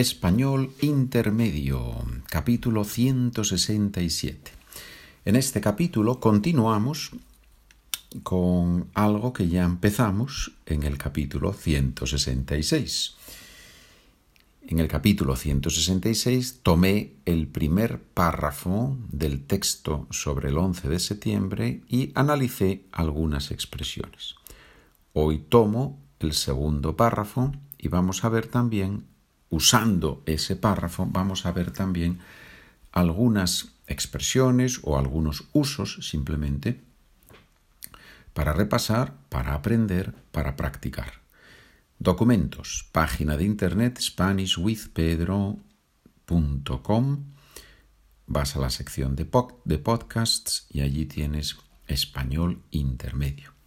Español Intermedio, capítulo 167. En este capítulo continuamos con algo que ya empezamos en el capítulo 166. En el capítulo 166 tomé el primer párrafo del texto sobre el 11 de septiembre y analicé algunas expresiones. Hoy tomo el segundo párrafo y vamos a ver también usando ese párrafo, vamos a ver también algunas expresiones o algunos usos simplemente para repasar, para aprender, para practicar. Documentos, página de internet SpanishWithPedro.com. Vas a la sección de, de podcasts y allí tienes español intermedio.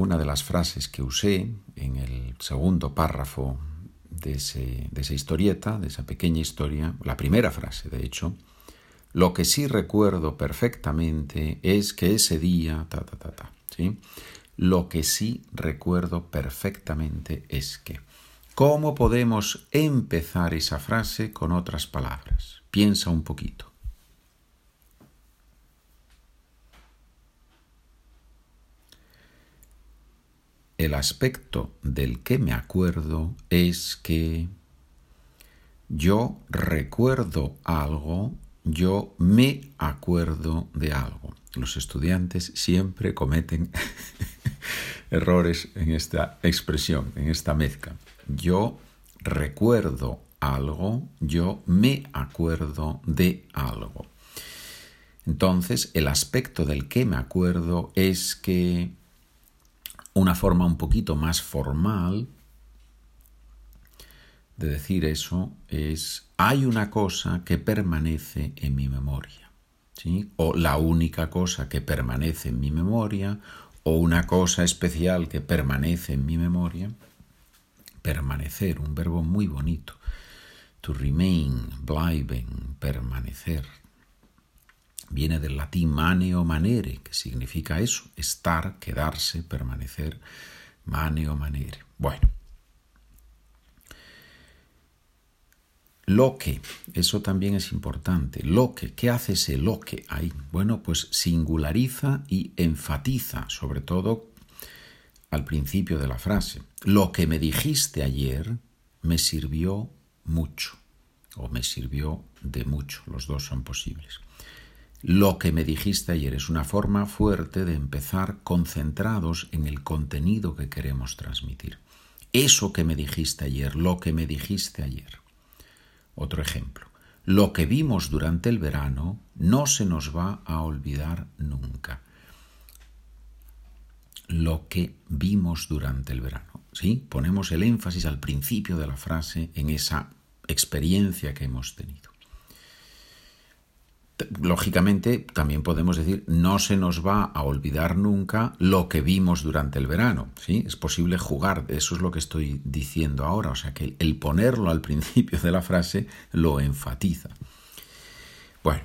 Una de las frases que usé en el segundo párrafo de, esa historieta, de esa pequeña historia, la primera frase, de hecho, lo que sí recuerdo perfectamente es que ese día, ta, ta, ta, ta, ¿sí? Lo que sí recuerdo perfectamente es que. ¿Cómo podemos empezar esa frase con otras palabras? Piensa un poquito. El aspecto del que me acuerdo es que yo recuerdo algo, yo me acuerdo de algo. Los estudiantes siempre cometen errores en esta expresión, en esta mezcla. Yo recuerdo algo, yo me acuerdo de algo. Entonces, el aspecto del que me acuerdo es que una forma un poquito más formal de decir eso es hay una cosa que permanece en mi memoria, ¿sí? O la única cosa que permanece en mi memoria, o una cosa especial que permanece en mi memoria. Permanecer, un verbo muy bonito. To remain, bleiben, permanecer viene del latín mane o manere, que significa eso, estar, quedarse, permanecer, mane o manere. Bueno. Lo que, eso también es importante. Lo que, ¿qué hace ese lo que ahí? Bueno, pues singulariza y enfatiza, sobre todo al principio de la frase. Lo que me dijiste ayer me sirvió mucho, o me sirvió de mucho, los dos son posibles. Lo que me dijiste ayer es una forma fuerte de empezar concentrados en el contenido que queremos transmitir. Eso que me dijiste ayer, lo que me dijiste ayer. Otro ejemplo. Lo que vimos durante el verano no se nos va a olvidar nunca. Lo que vimos durante el verano. ¿Sí? Ponemos el énfasis al principio de la frase en esa experiencia que hemos tenido lógicamente también podemos decir no se nos va a olvidar nunca lo que vimos durante el verano, ¿sí? Es posible jugar, eso es lo que estoy diciendo ahora, o sea que el ponerlo al principio de la frase lo enfatiza. Bueno,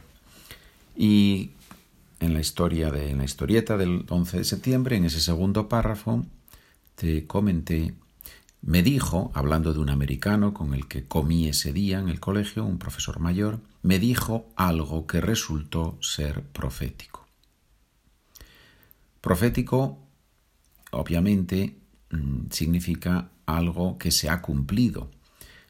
y en la historia de en la historieta del 11 de septiembre, en ese segundo párrafo, te comenté me dijo, hablando de un americano con el que comí ese día en el colegio, un profesor mayor, me dijo algo que resultó ser profético. Profético, obviamente, mm, significa algo que se ha cumplido.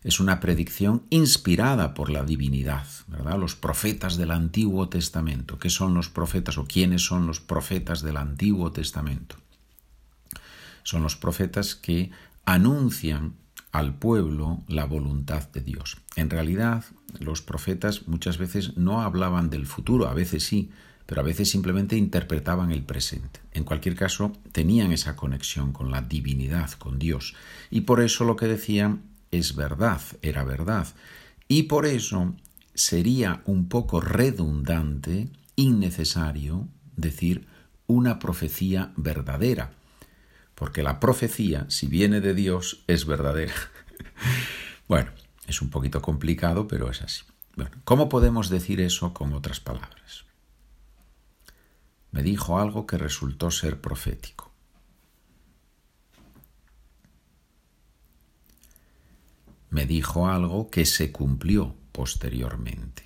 Es una predicción inspirada por la divinidad, ¿verdad? Los profetas del Antiguo Testamento. ¿Qué son los profetas o quiénes son los profetas del Antiguo Testamento? Son los profetas que anuncian al pueblo la voluntad de Dios. En realidad, los profetas muchas veces no hablaban del futuro, a veces sí, pero a veces simplemente interpretaban el presente. En cualquier caso, tenían esa conexión con la divinidad, con Dios. Y por eso lo que decían es verdad, era verdad. Y por eso sería un poco redundante, innecesario, decir una profecía verdadera porque la profecía, si viene de Dios, es verdadera. bueno, es un poquito complicado, pero es así. Bueno, ¿cómo podemos decir eso con otras palabras? Me dijo algo que resultó ser profético. me dijo algo que se cumplió posteriormente.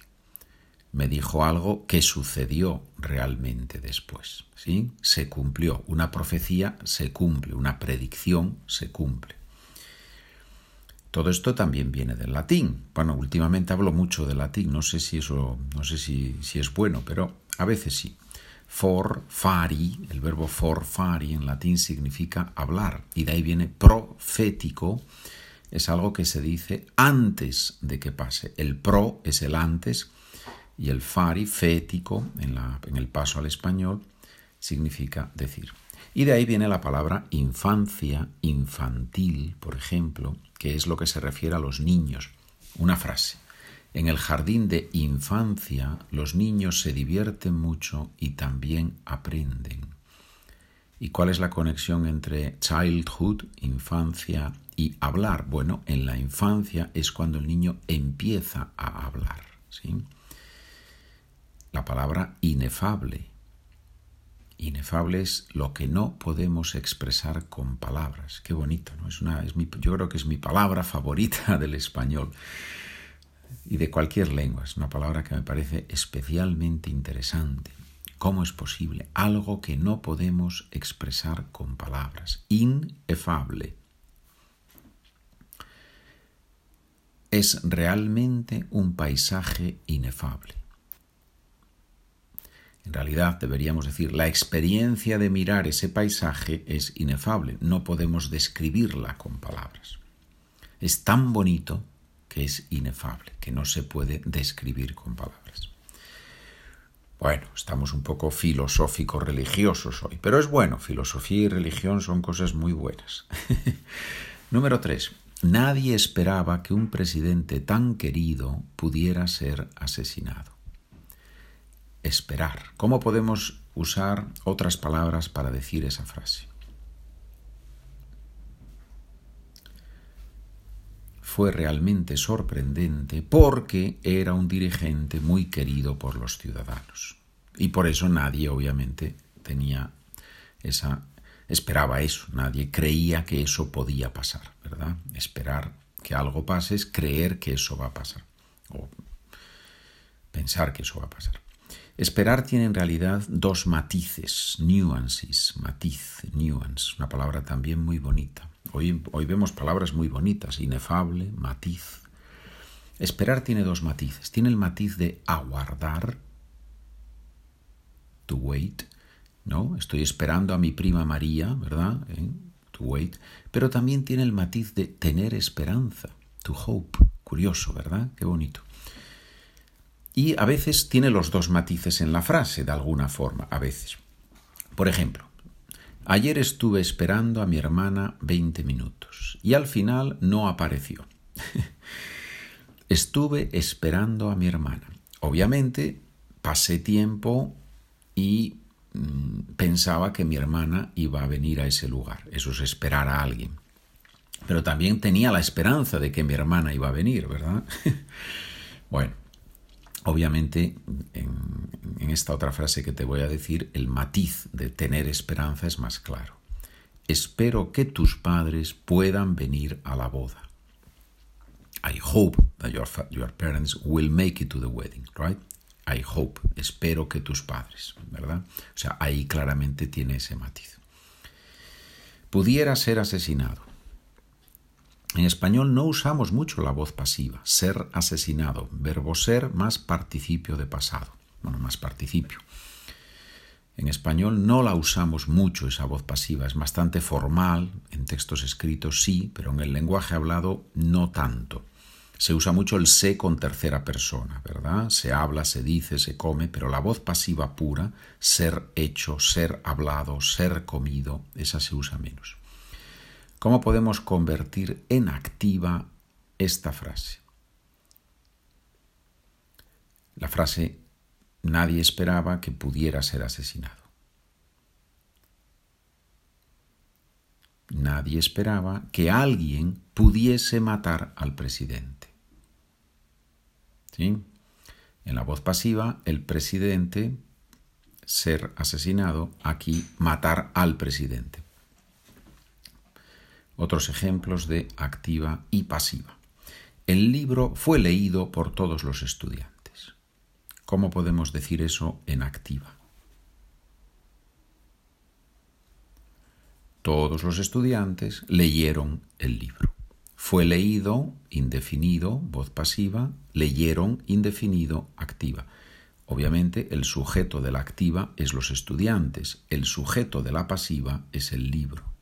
Me dijo algo que sucedió realmente después. ¿sí? Se cumplió. Una profecía se cumple, una predicción se cumple. Todo esto también viene del latín. Bueno, últimamente hablo mucho del latín, no sé si eso, no sé si, si es bueno, pero a veces sí. For, fari, el verbo for, fari en latín significa hablar, y de ahí viene profético, es algo que se dice antes de que pase. El pro es el antes y el fari, fético, en, en el paso al español, significa decir. Y de ahí viene la palabra infancia, infantil, por ejemplo, que es lo que se refiere a los niños. Una frase. En el jardín de infancia los niños se divierten mucho y también aprenden. ¿Y cuál es la conexión entre childhood, infancia, y hablar? Bueno, en la infancia es cuando el niño empieza a hablar. ¿sí? La palabra inefable. Inefable es lo que no podemos expresar con palabras. Qué bonito, ¿no? Es una, es mi, yo creo que es mi palabra favorita del español y de cualquier lengua. Es una palabra que me parece especialmente interesante. ¿Cómo es posible? Algo que no podemos expresar con palabras. Inefable. Es realmente un paisaje inefable. En realidad deberíamos decir, la experiencia de mirar ese paisaje es inefable. No podemos describirla con palabras. Es tan bonito que es inefable, que no se puede describir con palabras. Bueno, estamos un poco filosóficos religiosos hoy, pero es bueno, filosofía y religión son cosas muy buenas. Número 3. Nadie esperaba que un presidente tan querido pudiera ser asesinado. Esperar. ¿Cómo podemos usar otras palabras para decir esa frase? fue realmente sorprendente porque era un dirigente muy querido por los ciudadanos. Y por eso nadie, obviamente, tenía esa esperaba eso, nadie creía que eso podía pasar, ¿verdad? Esperar que algo pase es creer que eso va a pasar o pensar que eso va a pasar. Esperar tiene en realidad dos matices, nuances, matiz, nuance, una palabra también muy bonita. Hoy, vemos palabras muy bonitas, inefable, matiz. Esperar tiene dos matices. Tiene el matiz de aguardar, to wait, ¿no? Estoy esperando a mi prima María, ¿verdad? ¿Eh? To wait. Pero también tiene el matiz de tener esperanza, to hope. Curioso, ¿verdad? Qué bonito. Y a veces tiene los dos matices en la frase, de alguna forma, a veces. Por ejemplo, Ayer estuve esperando a mi hermana 20 minutos y al final no apareció. estuve esperando a mi hermana. Obviamente pasé tiempo y mm, pensaba que mi hermana iba a venir a ese lugar. Eso es esperar a alguien. Pero también tenía la esperanza de que mi hermana iba a venir, ¿verdad? bueno, Obviamente, en, esta otra frase que te voy a decir, el matiz de tener esperanza es más claro. Espero que tus padres puedan venir a la boda. I hope that your, your parents will make it to the wedding, right? I hope, espero que tus padres, ¿verdad? O sea, ahí claramente tiene ese matiz. Pudiera ser asesinado. En español no usamos mucho la voz pasiva, ser asesinado, verbo ser más participio de pasado, bueno, más participio. En español no la usamos mucho esa voz pasiva, es bastante formal, en textos escritos sí, pero en el lenguaje hablado no tanto. Se usa mucho el se con tercera persona, ¿verdad? Se habla, se dice, se come, pero la voz pasiva pura, ser hecho, ser hablado, ser comido, esa se usa menos. ¿Cómo podemos convertir en activa esta frase? La frase nadie esperaba que pudiera ser asesinado. Nadie esperaba que alguien pudiese matar al presidente. ¿Sí? En la voz pasiva, el presidente ser asesinado, aquí matar al presidente otros ejemplos de activa y pasiva. el libro fue leído por todos los estudiantes. ¿Cómo podemos decir eso en activa? Todos los estudiantes leyeron el libro. Fue leído, indefinido, voz pasiva, leyeron, indefinido, activa. Obviamente el sujeto de la activa es los estudiantes, el sujeto de la pasiva es el libro.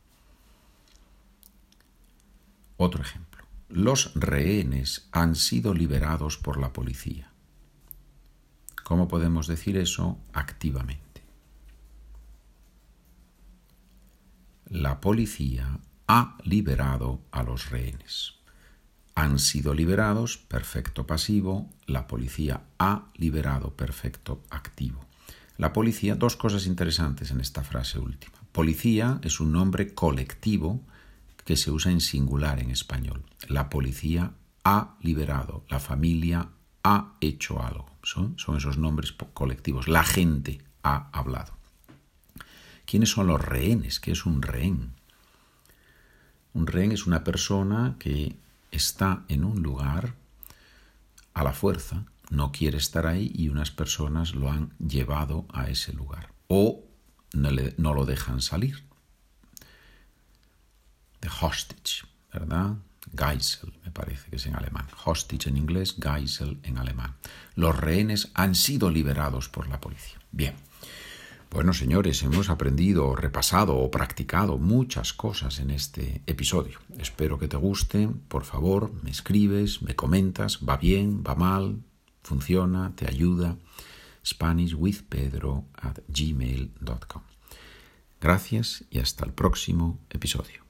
Otro ejemplo. Los rehenes han sido liberados por la policía. ¿Cómo podemos decir eso activamente? La policía ha liberado a los rehenes. Han sido liberados, perfecto pasivo, la policía ha liberado, perfecto activo. La policía, dos cosas interesantes en esta frase última. Policía es un nombre colectivo que se usa en singular en español. La policía ha liberado, la familia ha hecho algo. Son, esos nombres colectivos. La gente ha hablado. ¿Quiénes son los rehenes? ¿Qué es un rehén? Un rehén es una persona que está en un lugar a la fuerza, no quiere estar ahí y unas personas lo han llevado a ese lugar o no lo dejan salir de hostage, ¿verdad? Geisel, me parece que es en alemán. Hostage en inglés, Geisel en alemán. Los rehenes han sido liberados por la policía. Bien. Bueno, señores, hemos aprendido, repasado o practicado muchas cosas en este episodio. Espero que te guste. Por favor, me escribes, me comentas, va bien, va mal, funciona, te ayuda. SpanishWithPedro at gmail.com. Gracias y hasta el próximo episodio.